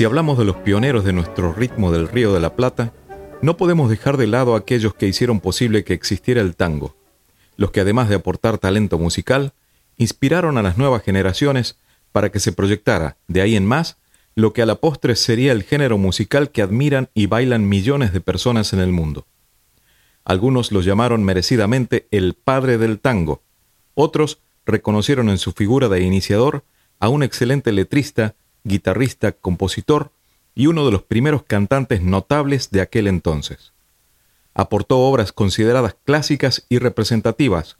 Si hablamos de los pioneros de nuestro ritmo del Río de la Plata, no podemos dejar de lado a aquellos que hicieron posible que existiera el tango, los que además de aportar talento musical, inspiraron a las nuevas generaciones para que se proyectara, de ahí en más, lo que a la postre sería el género musical que admiran y bailan millones de personas en el mundo. Algunos lo llamaron merecidamente el padre del tango, otros reconocieron en su figura de iniciador a un excelente letrista guitarrista, compositor y uno de los primeros cantantes notables de aquel entonces. Aportó obras consideradas clásicas y representativas,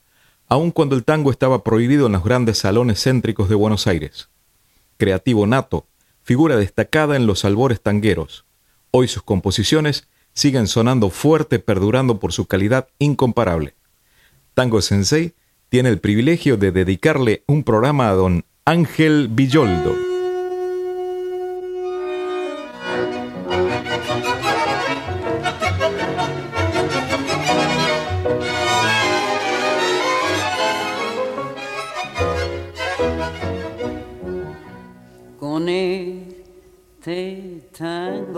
aun cuando el tango estaba prohibido en los grandes salones céntricos de Buenos Aires. Creativo nato, figura destacada en los albores tangueros. Hoy sus composiciones siguen sonando fuerte, perdurando por su calidad incomparable. Tango Sensei tiene el privilegio de dedicarle un programa a don Ángel Villoldo.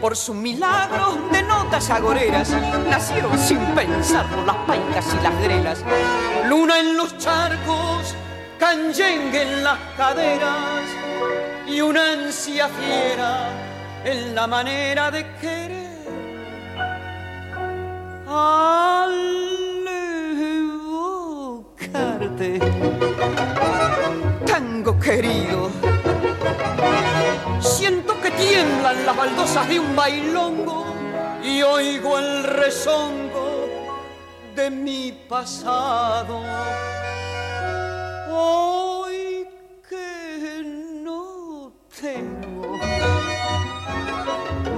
por su milagro de notas agoreras nacieron sin pensarlo las paicas y las grelas. Luna en los charcos, canyengue en las caderas y una ansia fiera en la manera de querer. Al evocarte, tango querido Siento que tiemblan las baldosas de un bailongo y oigo el rezongo de mi pasado. Hoy que no tengo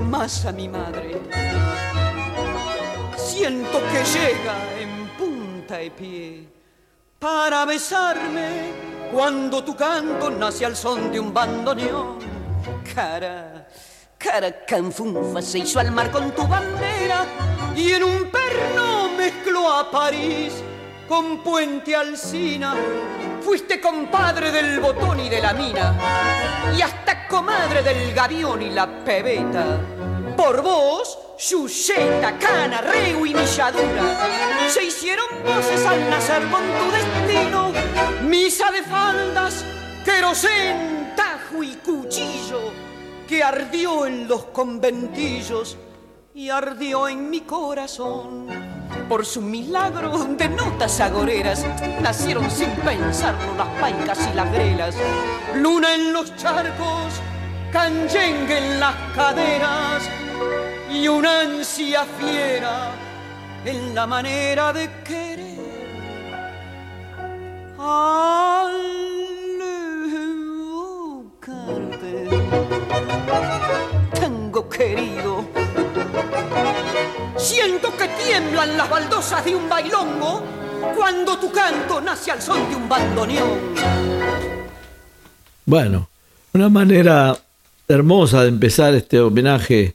más a mi madre, siento que llega en punta de pie para besarme cuando tu canto nace al son de un bandoneón cara, cara canfunfa se hizo al mar con tu bandera y en un perno mezcló a París con Puente Alcina. Fuiste compadre del botón y de la mina y hasta comadre del gavión y la pebeta. Por vos, Yuyeta, Cana, Reu y Milladura se hicieron voces al nacer con tu destino. Misa de faldas, querosén, tajo y cuchillo que ardió en los conventillos y ardió en mi corazón. Por su milagro de notas agoreras nacieron sin pensarlo las paicas y las grelas. Luna en los charcos, canyengue en las caderas y una ansia fiera en la manera de querer. Tango querido, Siento que tiemblan las baldosas de un bailongo cuando tu canto nace al son de un bandoneón. Bueno, una manera hermosa de empezar este homenaje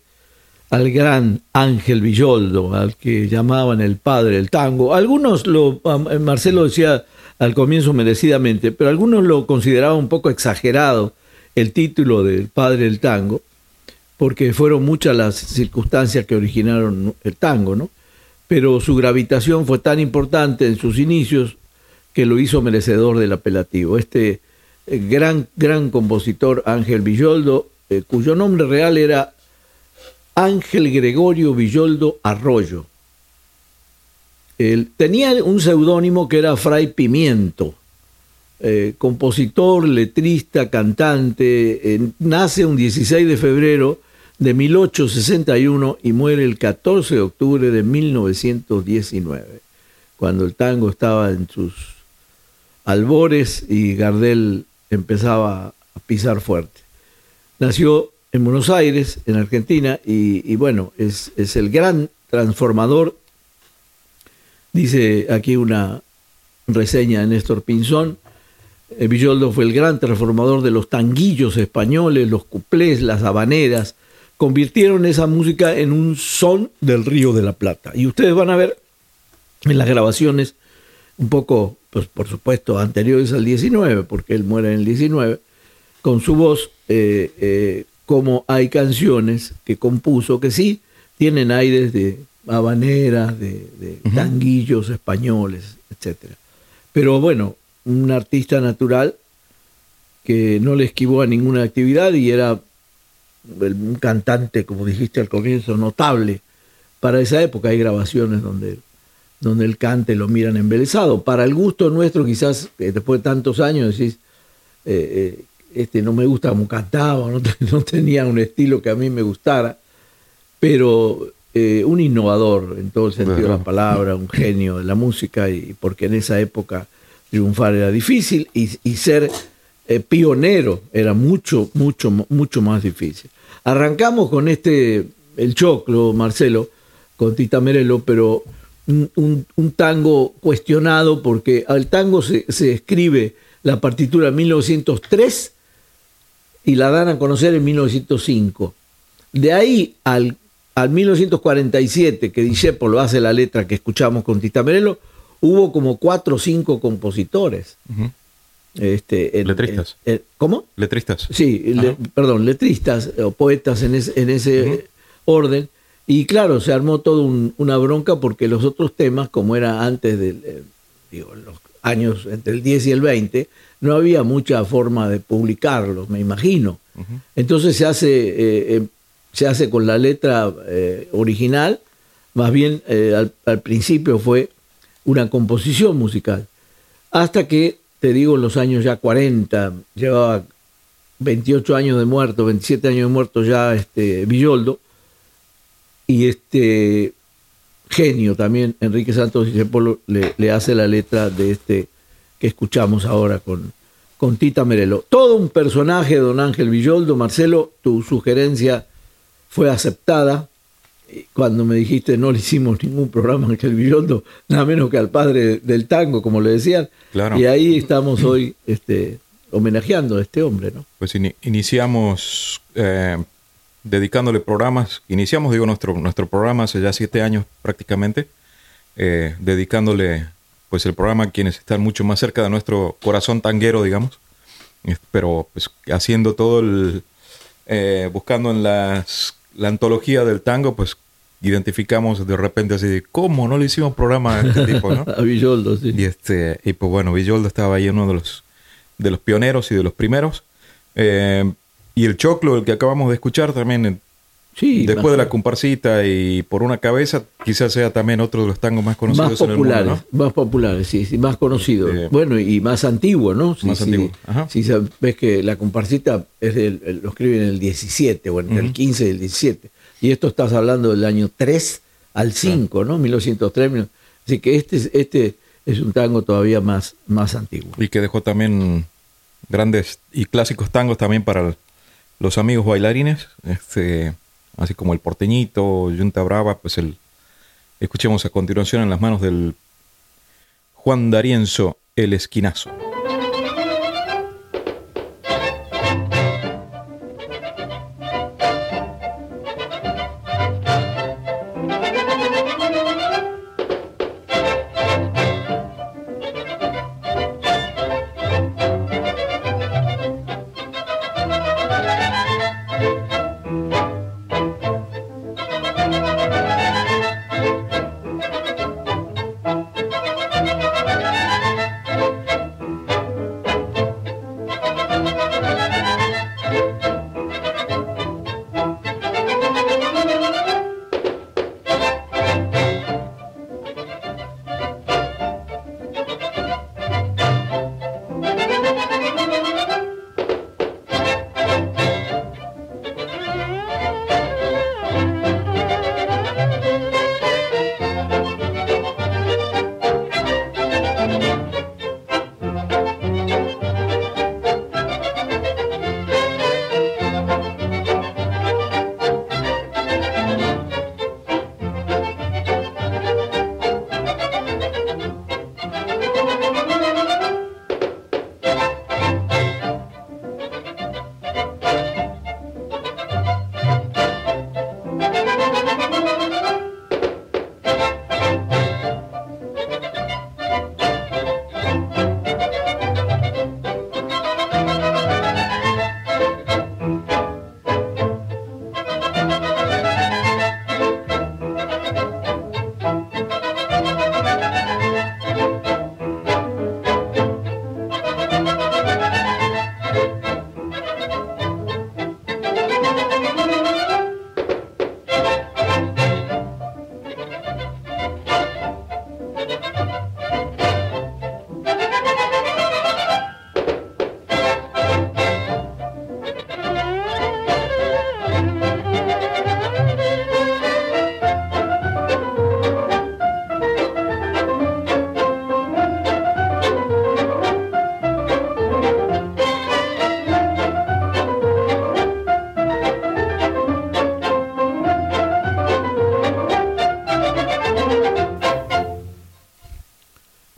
al gran Ángel Villoldo, al que llamaban el padre del tango. Algunos lo, Marcelo decía al comienzo merecidamente, pero algunos lo consideraban un poco exagerado el título del padre del tango, porque fueron muchas las circunstancias que originaron el tango, ¿no? Pero su gravitación fue tan importante en sus inicios que lo hizo merecedor del apelativo. Este eh, gran, gran compositor Ángel Villoldo, eh, cuyo nombre real era Ángel Gregorio Villoldo Arroyo. Tenía un seudónimo que era Fray Pimiento, eh, compositor, letrista, cantante, nace un 16 de febrero de 1861 y muere el 14 de octubre de 1919, cuando el tango estaba en sus albores y Gardel empezaba a pisar fuerte. Nació en Buenos Aires, en Argentina, y, bueno, es, el gran transformador. Dice aquí una reseña de Néstor Pinzón. Eh, Villoldo fue el gran transformador de los tanguillos españoles, los cuplés, las habaneras. Convirtieron esa música en un son del Río de la Plata. Y ustedes van a ver en las grabaciones, un poco, pues por supuesto, anteriores al 19, porque él muere en el 19, con su voz eh, eh, como hay canciones que compuso que sí tienen aires de habaneras, de, tanguillos españoles, etc. Pero bueno, un artista natural que no le esquivó a ninguna actividad y era un cantante, como dijiste al comienzo, notable. Para esa época hay grabaciones donde, donde el cante lo miran embelesado. Para el gusto nuestro, quizás eh, después de tantos años, decís, eh, este, no me gusta como cantaba, no, tenía un estilo que a mí me gustara, pero eh, un innovador en todo el sentido de la palabra, un genio de la música, y porque en esa época triunfar era difícil y, ser eh, pionero era mucho, mucho, mucho más difícil. Arrancamos con este, el choclo, Marcelo, con Tita Merelo, pero un, tango cuestionado porque al tango se, se escribe la partitura en 1903 y la dan a conocer en 1905. De ahí al, al 1947, que Discepolo hace la letra que escuchamos con Tita Merelo, hubo como cuatro o cinco compositores. este, letristas. ¿Cómo? Letristas. Sí, perdón, letristas o poetas en, en ese orden. Y claro, se armó toda una bronca porque los otros temas, como era antes de eh, digo, los años entre el 10 y el 20, no había mucha forma de publicarlos, me imagino. Entonces se hace, eh, eh, se hace con la letra eh, original, más bien al, al, principio fue una composición musical. Hasta que, te digo, en los años ya 40, llevaba 28 años de muerto, 27 años de muerto ya este, Villoldo, y este genio también, Enrique Santos Discépolo, le, le hace la letra de este que escuchamos ahora con, con Tita Merelo. Todo un personaje, don Ángel Villoldo. Marcelo, tu sugerencia fue aceptada. Cuando me dijiste no le hicimos ningún programa a Ángel Villoldo, nada menos que al padre del tango, como le decían. Y ahí estamos hoy este, homenajeando a este hombre. ¿no? Pues iniciamos eh, dedicándole programas, iniciamos, digo, nuestro, nuestro programa hace ya siete años prácticamente, eh, dedicándole pues el programa quienes están mucho más cerca de nuestro corazón tanguero, digamos, pero pues haciendo todo el, eh, buscando en las, la antología del tango, pues identificamos de repente así, ¿cómo no le hicimos programa a este tipo, no? a Villoldo, sí. Y, este, y pues bueno, Villoldo estaba ahí uno de los, de los pioneros y de los primeros. Eh, y el choclo, el que acabamos de escuchar también, Después de la comparsita y por una cabeza, quizás sea también otro de los tangos más conocidos más populares, en el mundo, Más populares, sí, sí más conocidos. Este, bueno, y más antiguo, ¿no? más antiguo. Si ves que la comparsita es lo escriben en el 17, o en el 15 y el 17. Y esto estás hablando del año 3 al 5, ¿no? 1903. Así que este, este es un tango todavía más, más antiguo. Y que dejó también grandes y clásicos tangos también para los amigos bailarines. Este así como el porteñito, Junta Brava, pues el, Escuchemos a continuación en las manos del Juan D'Arienzo, el esquinazo.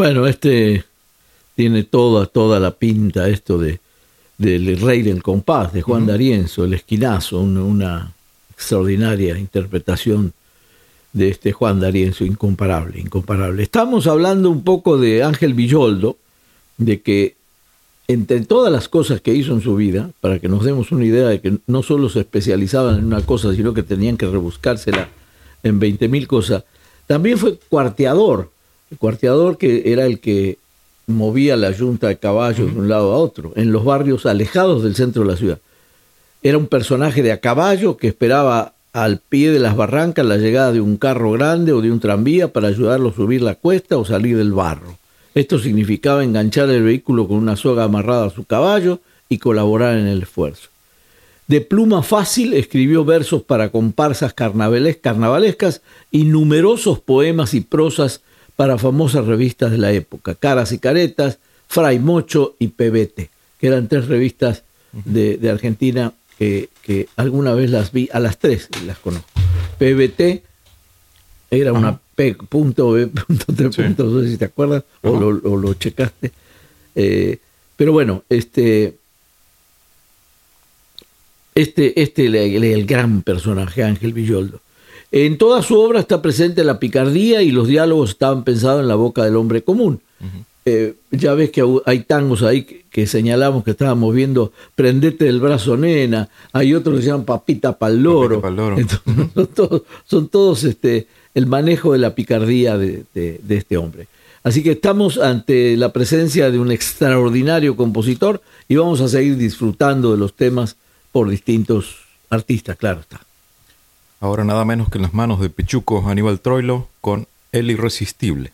Bueno, este tiene toda, toda la pinta esto de del Rey del Compás, de Juan D'Arienzo, el esquinazo, una, extraordinaria interpretación de este Juan D'Arienzo, incomparable, incomparable. Estamos hablando un poco de Ángel Villoldo, de que entre todas las cosas que hizo en su vida, para que nos demos una idea de que no solo se especializaban en una cosa, sino que tenían que rebuscársela en 20.000 cosas, también fue cuarteador, el cuarteador que era el que movía la yunta de caballos de un lado a otro, en los barrios alejados del centro de la ciudad. Era un personaje de a caballo que esperaba al pie de las barrancas la llegada de un carro grande o de un tranvía para ayudarlo a subir la cuesta o salir del barro. Esto significaba enganchar el vehículo con una soga amarrada a su caballo y colaborar en el esfuerzo. De pluma fácil escribió versos para comparsas carnavalescas y numerosos poemas y prosas para famosas revistas de la época, Caras y Caretas, Fray Mocho y Pebete, que eran tres revistas de, Argentina que, alguna vez las vi, a las tres las conozco. PBT era una P punto B punto no sé si te acuerdas o lo, checaste. Eh, pero bueno, este, este, este el, el gran personaje, Ángel Villoldo. En toda su obra está presente la picardía y los diálogos estaban pensados en la boca del hombre común. Eh, ya ves que hay tangos ahí que, señalamos que estábamos viendo Prendete del brazo nena, hay otros que se llaman Papita pa'l loro. son todos, este, el manejo de la picardía de, de este hombre. Así que estamos ante la presencia de un extraordinario compositor y vamos a seguir disfrutando de los temas por distintos artistas, claro está. Ahora nada menos que en las manos de Pichuco Aníbal Troilo con El Irresistible.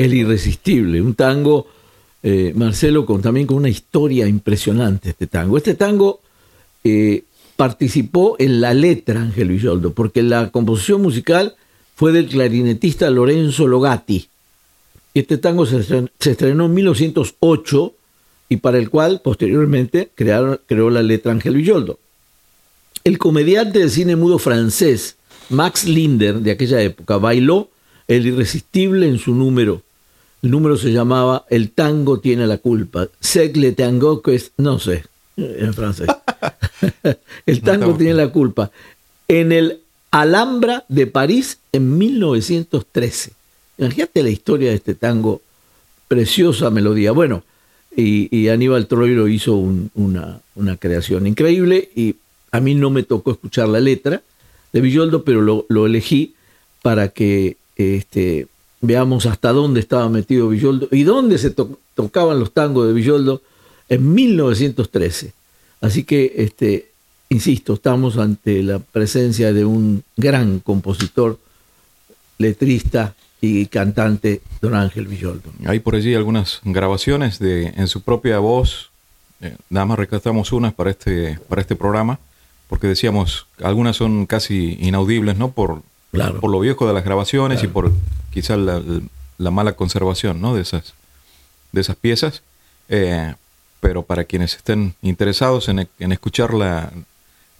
El Irresistible, un tango, eh, Marcelo, también con una historia impresionante este tango. Este tango eh, participó en la letra Ángel Villoldo, porque la composición musical fue del clarinetista Lorenzo Logatti. Este tango se estrenó, en 1908 y para el cual posteriormente creó la letra Ángel Villoldo. El comediante de cine mudo francés Max Linder de aquella época bailó El Irresistible en su número. El número se llamaba El tango tiene la culpa. C'est le tango que es, no sé, en francés. el tango tiene la culpa. En el Alhambra de París en 1913. Imagínate la historia de este tango, preciosa melodía. Bueno, y, Aníbal Troilo hizo una, una, creación increíble y a mí no me tocó escuchar la letra de Villoldo, pero lo, elegí para que este, veamos hasta dónde estaba metido Villoldo y dónde se tocaban los tangos de Villoldo en 1913. Así que este, insisto, estamos ante la presencia de un gran compositor, letrista y cantante, don Ángel Villoldo. Hay por allí algunas grabaciones de en su propia voz. Eh, nada más rescatamos unas para este, para este programa, porque decíamos, algunas son casi inaudibles, ¿no? Por, por lo viejo de las grabaciones y por quizás la, mala conservación, ¿no? De esas, de esas piezas. Eh, pero para quienes estén interesados en, en escucharla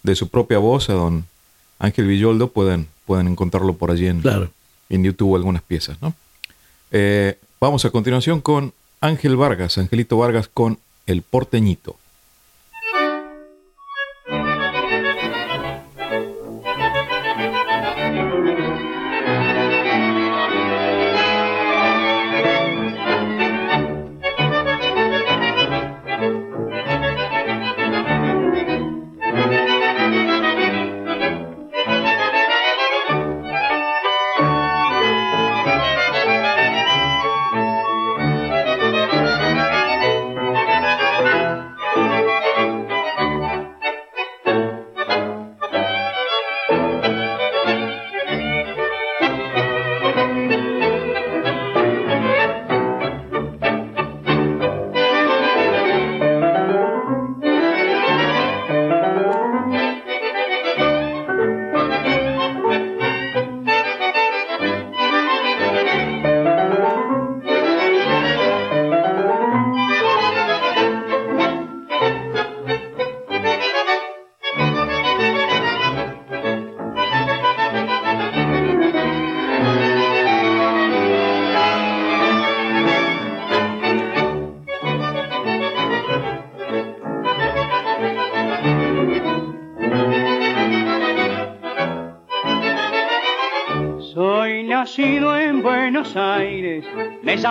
de su propia voz a don Ángel Villoldo, pueden, pueden encontrarlo por allí en, en YouTube algunas piezas. ¿no? Eh, vamos a continuación con Ángel Vargas, Angelito Vargas con El Porteñito.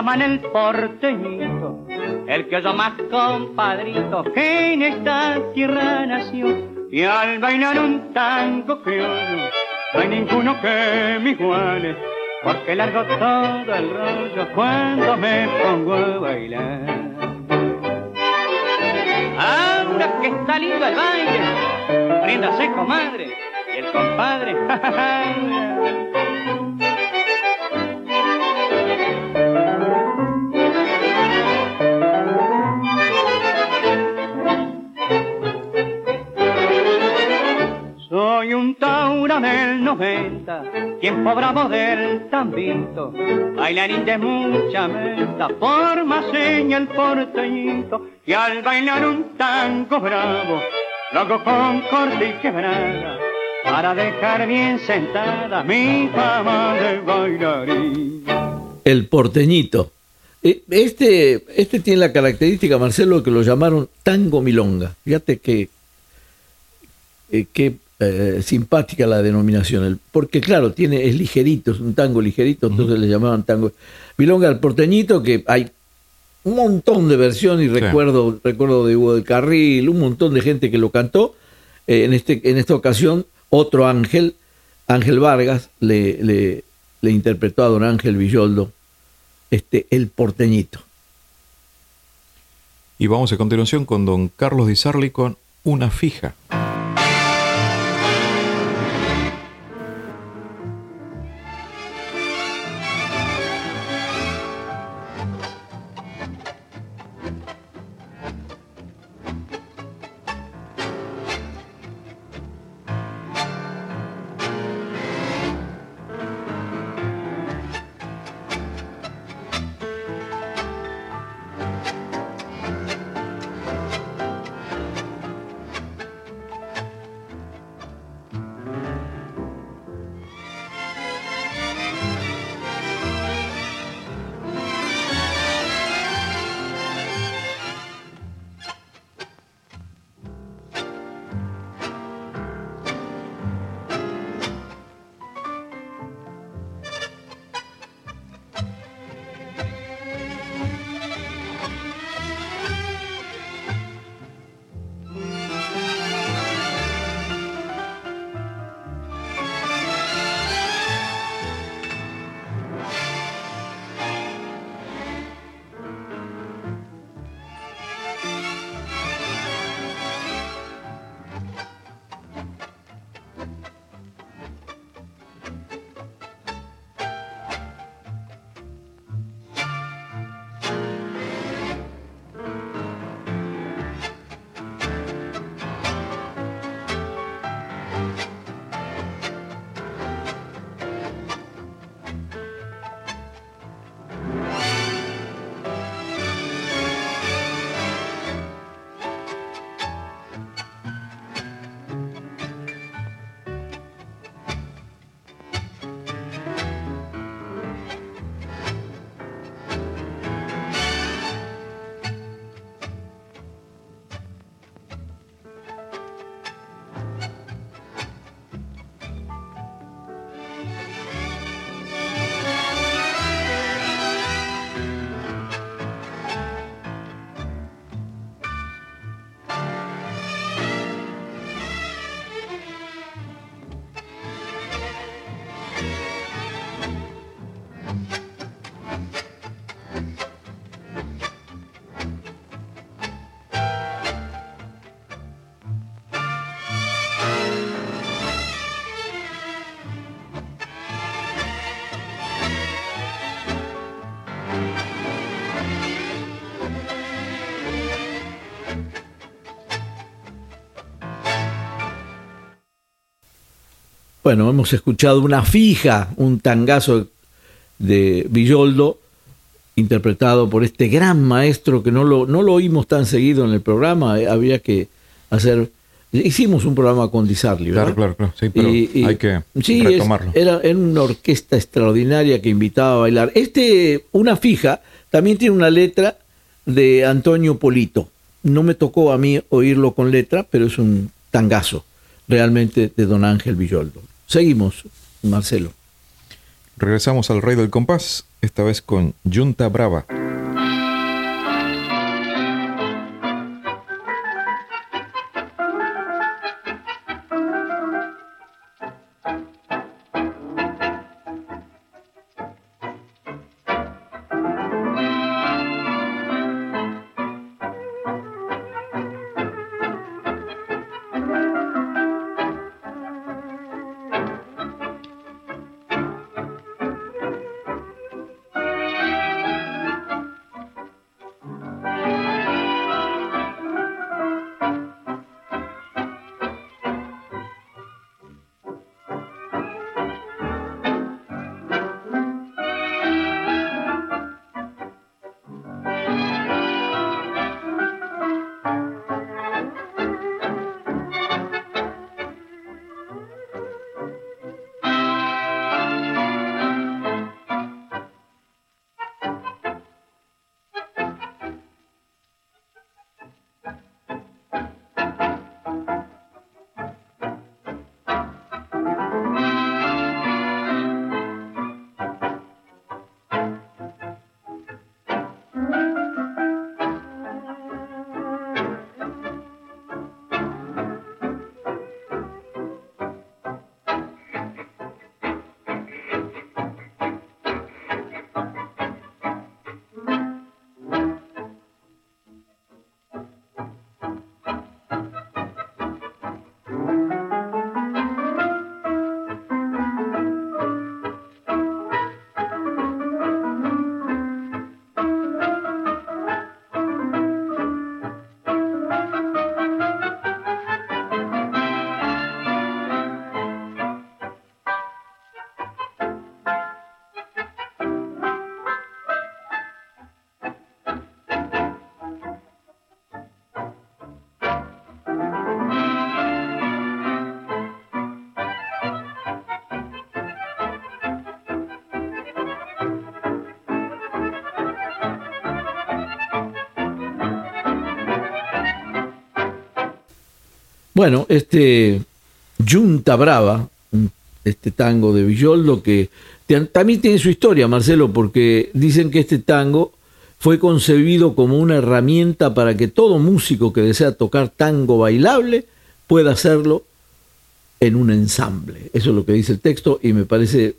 Llaman el porteñito, el que yo más compadrito que en esta tierra nació. Y al bailar un tango criollo, no hay ninguno que me iguale, porque largo todo el rollo cuando me pongo a bailar. Ahora que está lindo el baile, príndase comadre, y el compadre, del 90, tiempo bravo del tambito, bailarín de mucha meta, forma seña el porteñito, y al bailar un tango bravo, lo hago con corte y quebrada, para dejar bien sentada mi fama de bailarín. El porteñito. Eh, este, este tiene la característica, Marcelo, que lo llamaron tango milonga. Fíjate que, eh, que eh, simpática la denominación, porque claro, tiene, es ligerito, es un tango ligerito, entonces le llamaban tango. Milonga al porteñito, que hay un montón de versiones, y recuerdo, recuerdo de Hugo del Carril, un montón de gente que lo cantó. Eh, en, este, en esta ocasión, otro Ángel, Ángel Vargas, le, le, le interpretó a don Ángel Villoldo este, el porteñito. Y vamos a continuación con don Carlos Di Sarli con Una fija. Bueno, hemos escuchado una fija, un tangazo de Villoldo, interpretado por este gran maestro que no lo, no lo oímos tan seguido en el programa, eh, había que hacer... Hicimos un programa con Di Sarli, ¿verdad? Claro, claro, claro. Sí, pero Y- y- hay que sí, es- retomarlo. era, era una orquesta extraordinaria que invitaba a bailar. Este, una fija, también tiene una letra de Antonio Polito. No me tocó a mí oírlo con letra, pero es un tangazo realmente de don Ángel Villoldo. Seguimos, Marcelo. Regresamos al Rey del Compás, esta vez con Junta Brava. Bueno, este Junta Brava, este tango de Villoldo, que también tiene su historia, Marcelo, porque dicen que este tango fue concebido como una herramienta para que todo músico que desea tocar tango bailable pueda hacerlo en un ensamble. Eso es lo que dice el texto y me parece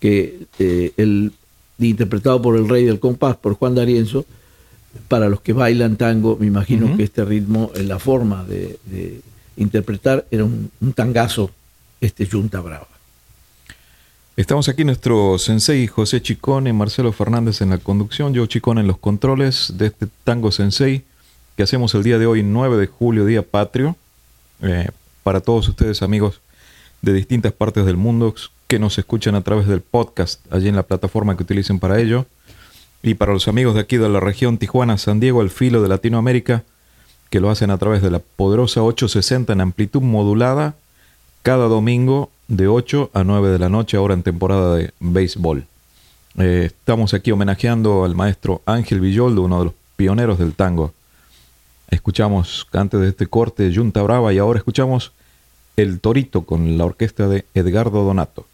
que eh, el interpretado por el rey del compás, por Juan D'Arienzo, para los que bailan tango, me imagino que este ritmo, en la forma de, de interpretar, era un, tangazo, este Junta Brava. Estamos aquí nuestro sensei José Chicone, Marcelo Fernández en la conducción, yo Chicone en los controles de este tango sensei que hacemos el día de hoy, 9 de julio, día patrio, eh, para todos ustedes amigos de distintas partes del mundo que nos escuchan a través del podcast, allí en la plataforma que utilicen para ello, y para los amigos de aquí de la región Tijuana, San Diego, el filo de Latinoamérica, que lo hacen a través de la poderosa 860 en amplitud modulada, cada domingo de 8 a 9 de la noche, ahora en temporada de béisbol. Eh, estamos aquí homenajeando al maestro Ángel Villoldo, uno de los pioneros del tango. Escuchamos antes de este corte Junta Brava y ahora escuchamos El Torito con la orquesta de Edgardo Donato.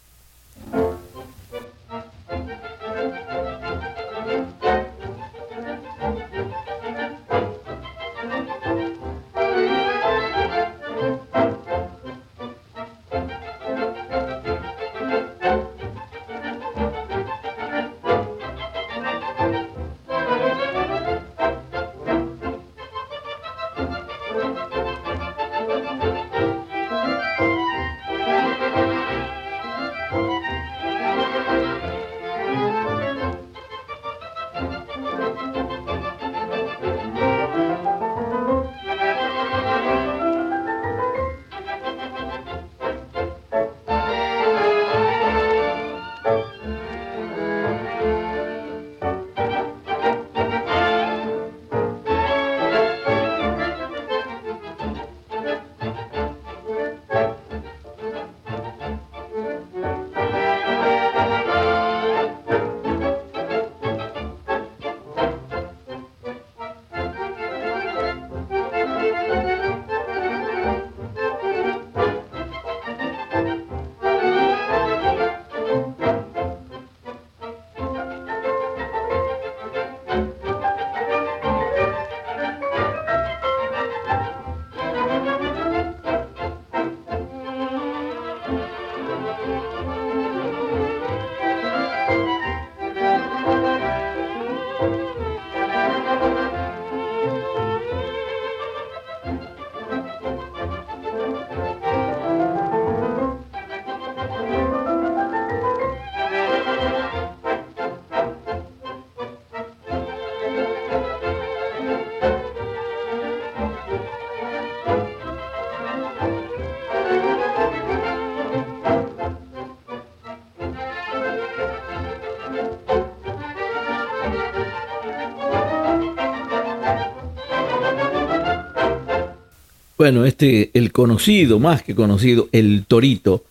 Bueno, este, el conocido, más que conocido, el Torito,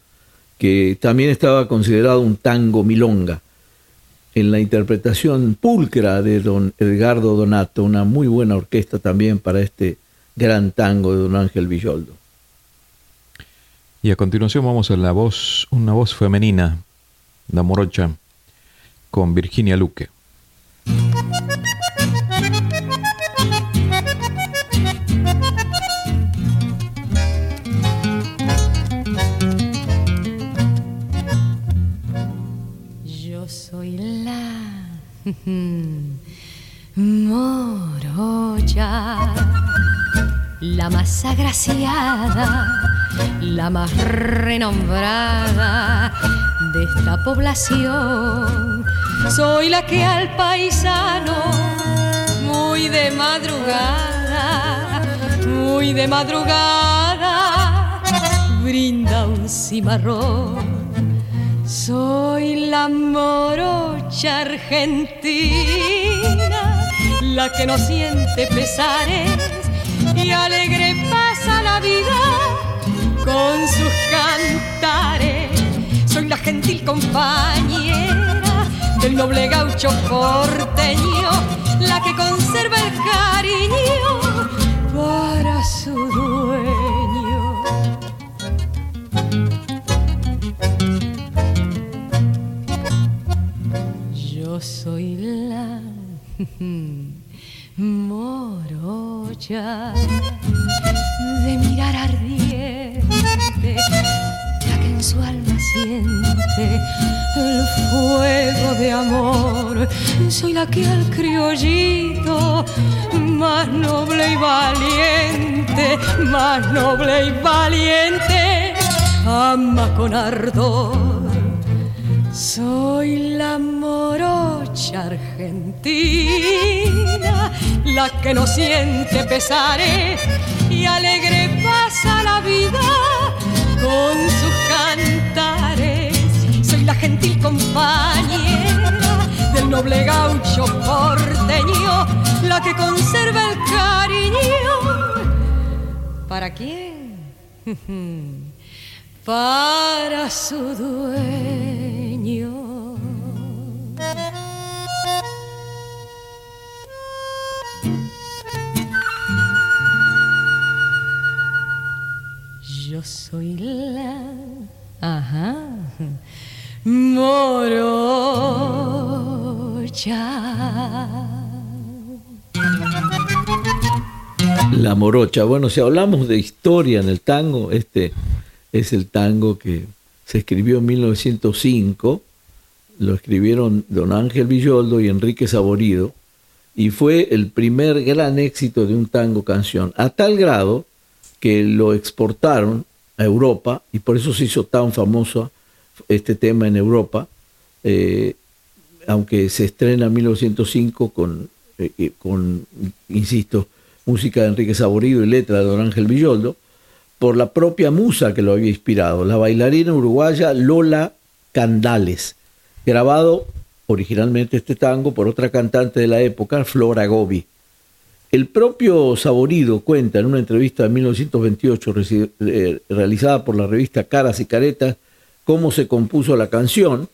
que también estaba considerado un tango milonga, en la interpretación pulcra de don Edgardo Donato, una muy buena orquesta también para este gran tango de don Ángel Villoldo. Y a continuación vamos a la voz, una voz femenina, la morocha, con Virginia Luque. Morocha, la más agraciada, la más renombrada de esta población. Soy la que al paisano, muy de madrugada, muy de madrugada, brinda un cimarrón. Soy la morocha argentina, la que no siente pesares y alegre pasa la vida con sus cantares. Soy la gentil compañera del noble gaucho porteño, la que conserva el cariño soy la morocha de mirar ardiente, la que en su alma siente el fuego de amor. Soy la que al criollito más noble y valiente, más noble y valiente, ama con ardor. Soy la morocha argentina, la que no siente pesares y alegre pasa la vida con sus cantares. Soy la gentil compañera del noble gaucho porteño, la que conserva el cariño. ¿Para quién? Para su dueño. Yo soy la ajá, morocha. La morocha. Bueno, si hablamos de historia en el tango, este es el tango que se escribió en 1905, lo escribieron don Ángel Villoldo y Enrique Saborido, y fue el primer gran éxito de un tango canción, a tal grado que lo exportaron a Europa y por eso se hizo tan famoso este tema en Europa, eh, aunque se estrena en 1905 con, eh, con, insisto, música de Enrique Saborido y letra de don Ángel Villoldo, por la propia musa que lo había inspirado, la bailarina uruguaya Lola Candales, grabado originalmente este tango por otra cantante de la época, Flora Gobi. El propio Saborido cuenta en una entrevista de 1928 eh, realizada por la revista Caras y Caretas cómo se compuso la canción.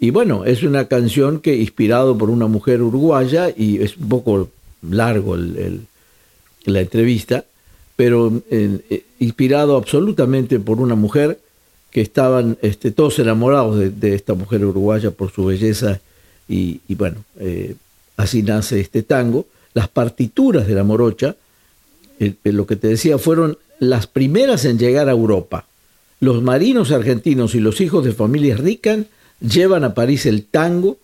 Y bueno, es una canción que inspirado por una mujer uruguaya y es un poco largo el, la entrevista, pero eh, inspirado absolutamente por una mujer que estaban este, todos enamorados de, esta mujer uruguaya por su belleza y, y bueno, eh, así nace este tango. Las partituras de la morocha, eh, lo que te decía, fueron las primeras en llegar a Europa. Los marinos argentinos y los hijos de familias ricas llevan a París el tango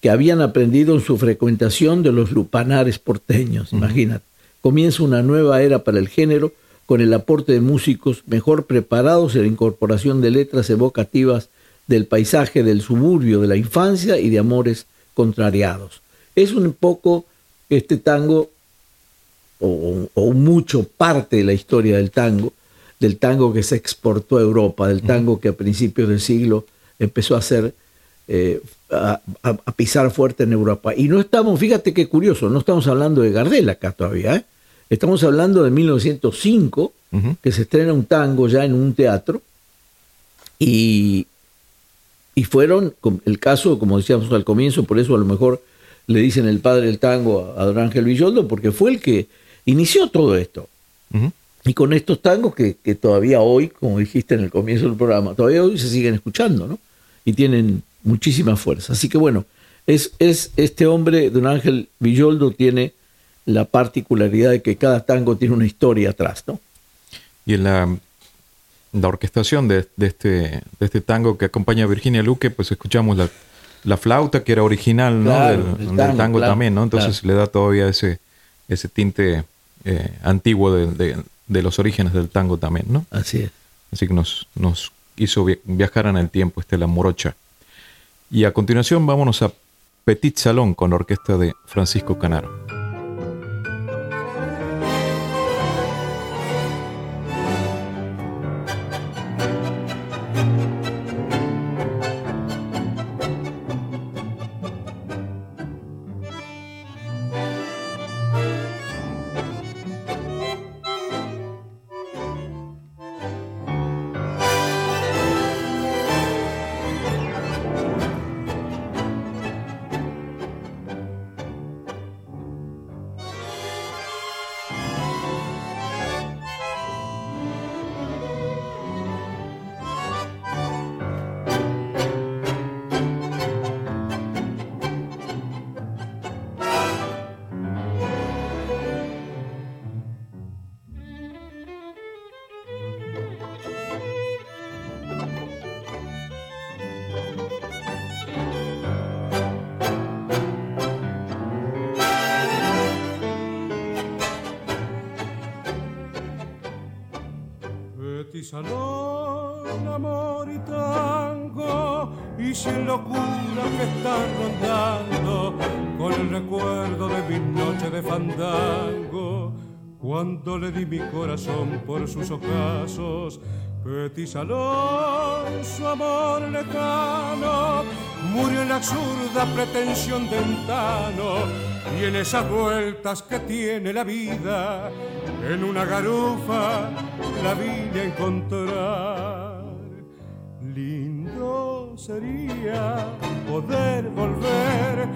que habían aprendido en su frecuentación de los lupanares porteños, uh -huh. imagínate. Comienza una nueva era para el género con el aporte de músicos mejor preparados en la incorporación de letras evocativas del paisaje del suburbio, de la infancia y de amores contrariados. Es un poco este tango, o, o mucho parte de la historia del tango, del tango que se exportó a Europa, del tango que a principios del siglo empezó a ser eh, a, a, a, pisar fuerte en Europa. Y no estamos, fíjate qué curioso, no estamos hablando de Gardel acá todavía, ¿eh? Estamos hablando de 1905, Ujú. que se estrena un tango ya en un teatro, y, y fueron, el caso, como decíamos al comienzo, por eso a lo mejor le dicen el padre del tango a, don Ángel Villoldo, porque fue el que inició todo esto. Y con estos tangos que, que todavía hoy, como dijiste en el comienzo del programa, todavía hoy se siguen escuchando, ¿no? Y tienen muchísima fuerza. Así que bueno, es, es este hombre, don Ángel Villoldo, tiene la particularidad de que cada tango tiene una historia atrás, ¿no? Y en la, la orquestación de, de este, de este tango que acompaña a Virginia Luque, pues escuchamos la, la flauta que era original ¿no? Claro, del, el del tango, claro, también, ¿no? Entonces le da todavía ese, ese tinte eh, antiguo de, de- de los orígenes del tango también, ¿no? Así es. Así que nos, nos hizo vi- viajar en el tiempo, este La Morocha. Y a continuación vámonos a Petit Salón con la orquesta de Francisco Canaro. Salón, amor y tango, y sin locura que están rondando, con el recuerdo de mi noche de fandango, cuando le di mi corazón por sus ocasos. Petit salón, su amor lejano, murió en la absurda pretensión de un y en esas vueltas que tiene la vida, en una garufa la encontrar. Lindo sería poder volver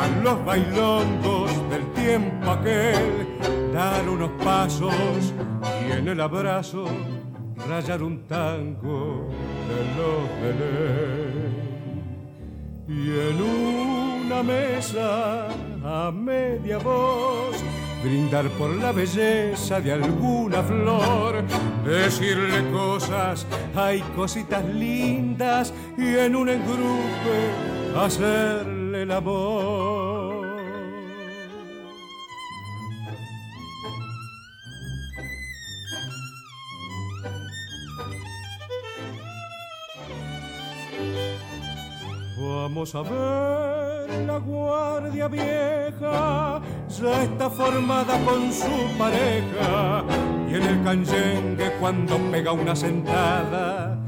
a los bailongos del tiempo aquel, dar unos pasos y en el abrazo rayar un tango de los Belén y en una mesa a media voz brindar por la belleza de alguna flor, decirle cosas, hay cositas lindas y en un engrupe hacerle el amor. Vamos a ver la guardia vieja, ya está formada con su pareja. Y en el canyengue cuando pega una sentada,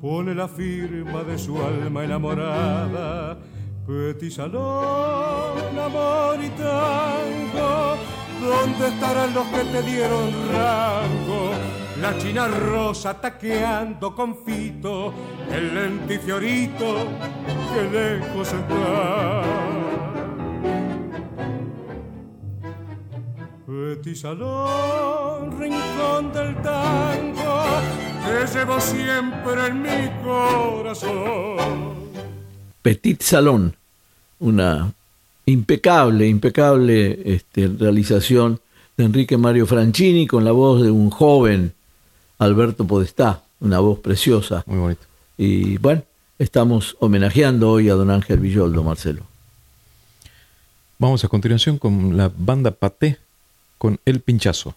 pone la firma de su alma enamorada. Petit salón, amor y tango, ¿dónde estarán los que te dieron rango? La china rosa taqueando con fito, el lentifiorito que lejos está. Petit salón, rincón del tango, te llevo siempre en mi corazón. Petit Salón, una impecable, impecable este, realización de Enrique Mario Franchini con la voz de un joven Alberto Podestá, una voz preciosa. Muy bonito. Y bueno, estamos homenajeando hoy a don Ángel Villoldo, Marcelo. Vamos a continuación con la banda Paté con El Pinchazo.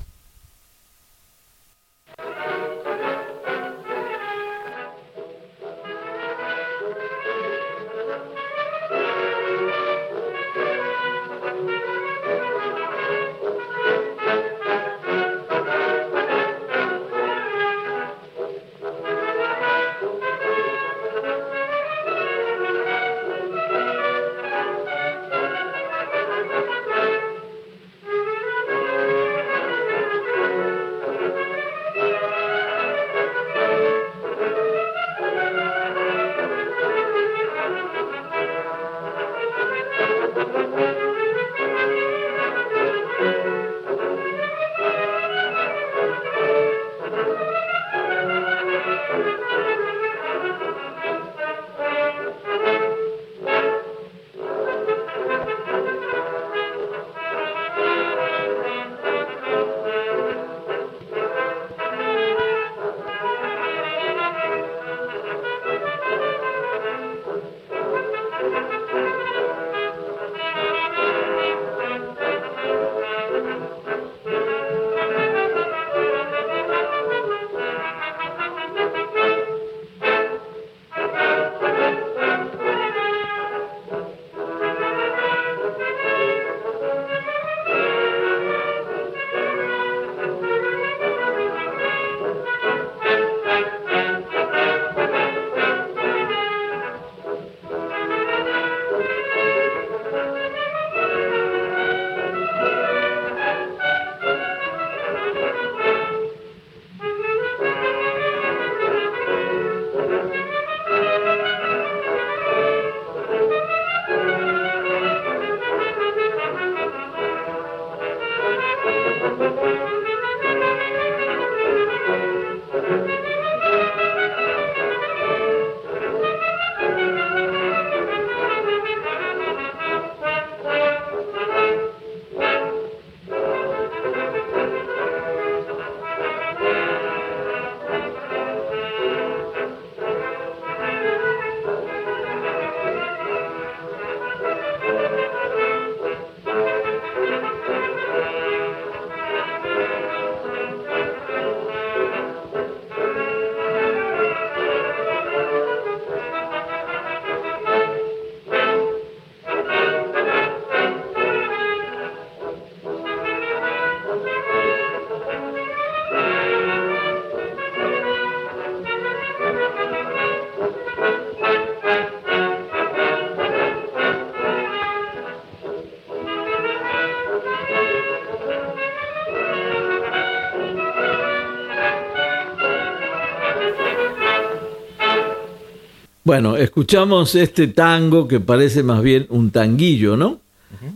Bueno, escuchamos este tango que parece más bien un tanguillo, ¿no?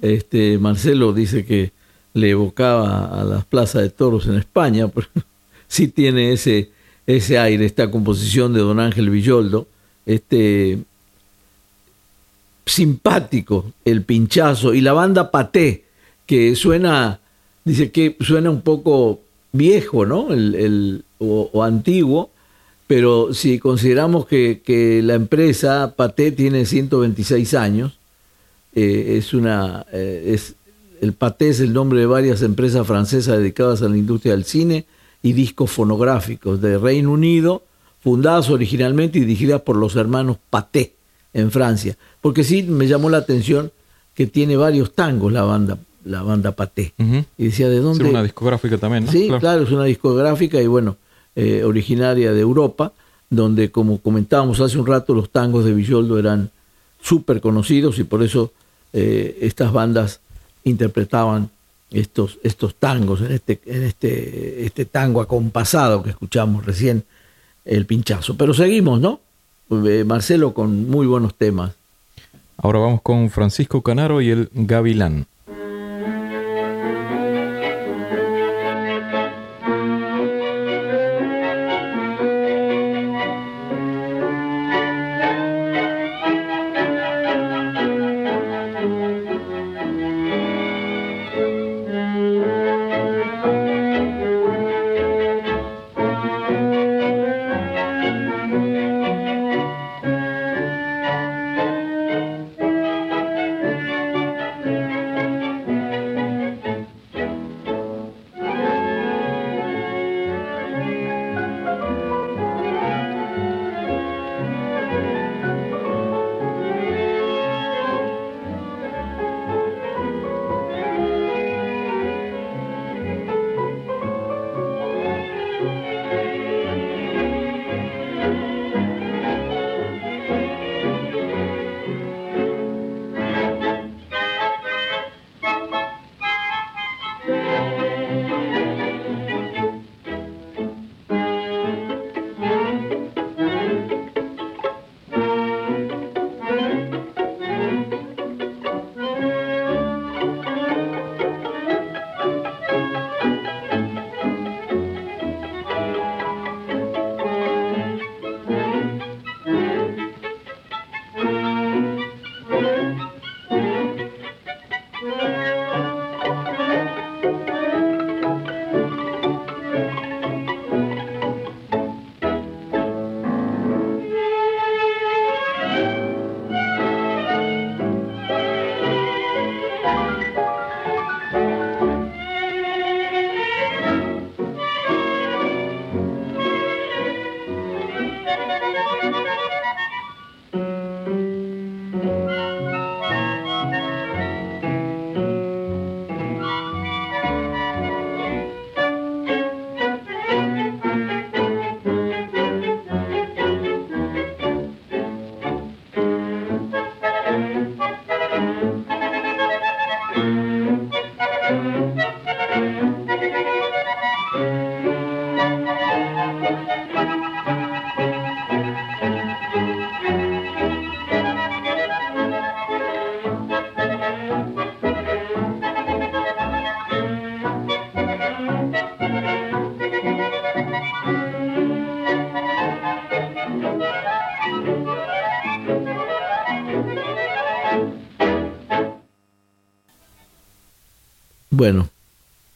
Este Marcelo dice que le evocaba a las plazas de toros en España, pero sí tiene ese, ese aire, esta composición de don Ángel Villoldo, este simpático, el pinchazo y la banda Paté, que suena, dice que suena un poco viejo, ¿no? El, el o antiguo, pero si consideramos que, la empresa Paté tiene 126 años, eh, es una, eh, es, el Paté es el nombre de varias empresas francesas dedicadas a la industria del cine y discos fonográficos de Reino Unido, fundadas originalmente y dirigidas por los hermanos Paté en Francia. Porque sí me llamó la atención que tiene varios tangos la banda la banda Paté. Y decía, ¿de dónde? Es una discográfica también, ¿no? Sí, claro es una discográfica y bueno, eh, originaria de Europa, donde, como comentábamos hace un rato, los tangos de Villoldo eran súper conocidos y por eso eh, estas bandas interpretaban estos, estos tangos, en este, en este, este tango acompasado que escuchamos recién, el pinchazo. Pero seguimos, ¿no? Eh, Marcelo con muy buenos temas. Ahora vamos con Francisco Canaro y el Gavilán.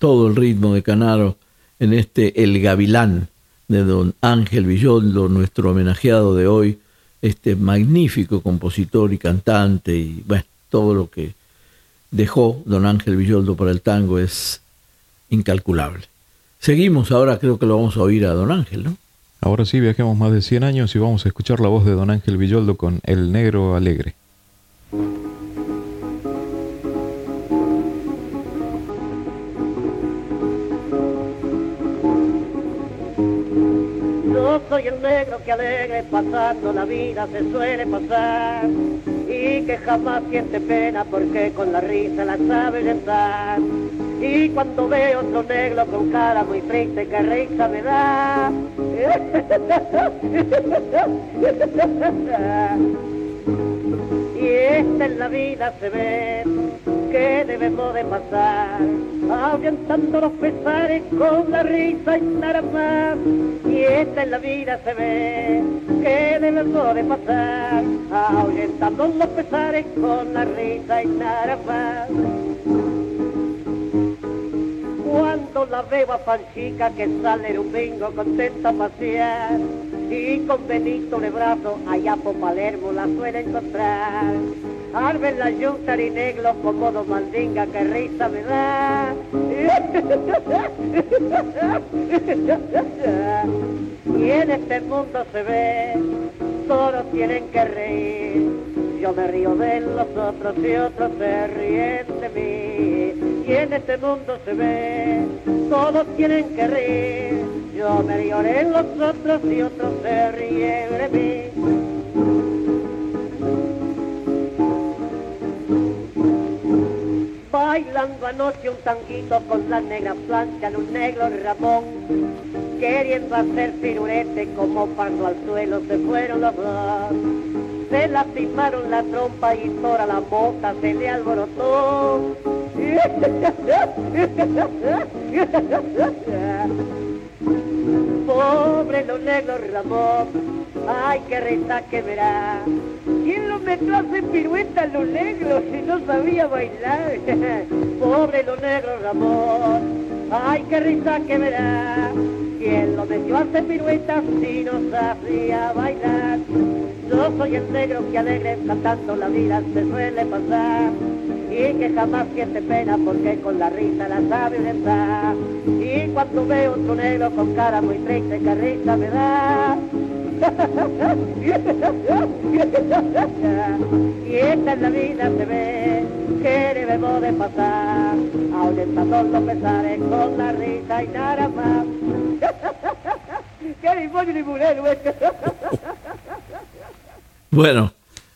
Todo el ritmo de Canaro en este El Gavilán de don Ángel Villoldo, nuestro homenajeado de hoy, este magnífico compositor y cantante y bueno, todo lo que dejó don Ángel Villoldo para el tango es incalculable. Seguimos, ahora creo que lo vamos a oír a don Ángel, ¿no? Ahora sí, viajemos más de 100 años y vamos a escuchar la voz de don Ángel Villoldo con El Negro Alegre. Soy el negro que alegre pasando la vida se suele pasar y que jamás siente pena porque con la risa la sabe lentar. Y cuando veo otro negro con cara muy triste que risa me da. y esta en la vida se ve que debemos de pasar, ahuyentando los pesares con la risa y nada más. Y esta en la vida se ve que debemos de pasar, ahuyentando los pesares con la risa y nada más. Cuando la veo a Panchica que sale el domingo contenta a pasear y con Benito de brazo allá por Palermo la suele encontrar. Al la yunta y negro con modo mandinga que risa me da. Y en este mundo se ve, todos tienen que reír. Yo me río de los otros y otros se ríen de mí. Y en este mundo se ve, todos tienen que reír. Yo me río de los otros y otros se ríen de mí. Bailando anoche un tanguito con la negra plancha en un negro Ramón, queriendo hacer pirurete como pasó al suelo se fueron los dos. Se lastimaron la trompa y toda la boca se le alborotó. Pobre los negros Ramón, ay qué risa que verá. ¿Quién lo metió a hacer pirueta los negros si no sabía bailar? Pobre los negros Ramón, ay qué risa que verá. ¿Quién lo metió a hacer piruetas si no sabía bailar? Yo soy el negro que alegre cantando la vida se suele pasar y que jamás siente pena porque con la risa la sabe orientar. Y cuando veo otro negro con cara muy triste que risa me da. Y esta la vida se ve que debemos de pasar, y más. ¡Qué demonio ni mulero Bueno,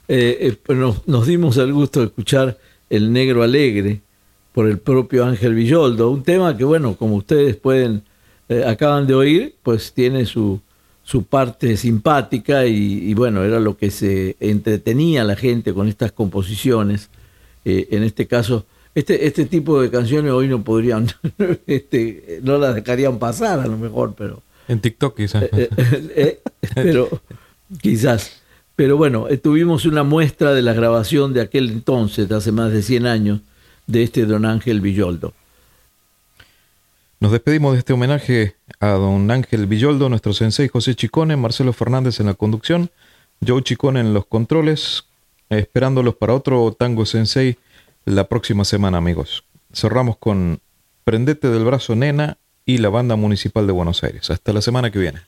eh, eh, pues nos, dimos el gusto de escuchar El Negro Alegre por el propio Ángel Villoldo, un tema que, bueno, como ustedes pueden, eh, acaban de oír, pues tiene su, su parte simpática y, y, bueno, era lo que se entretenía la gente con estas composiciones. Eh, en este caso, este, este tipo de canciones hoy no podrían, este, no las dejarían pasar a lo mejor, pero... En TikTok quizás. Eh, eh, pero quizás. Pero bueno, tuvimos una muestra de la grabación de aquel entonces, de hace más de 100 años, de este don Ángel Villoldo. Nos despedimos de este homenaje a don Ángel Villoldo, nuestro sensei José Chicone, Marcelo Fernández en la conducción, Joe Chicone en los controles, esperándolos para otro Tango Sensei la próxima semana, amigos. Cerramos con Prendete del brazo, nena, y la Banda Municipal de Buenos Aires. Hasta la semana que viene.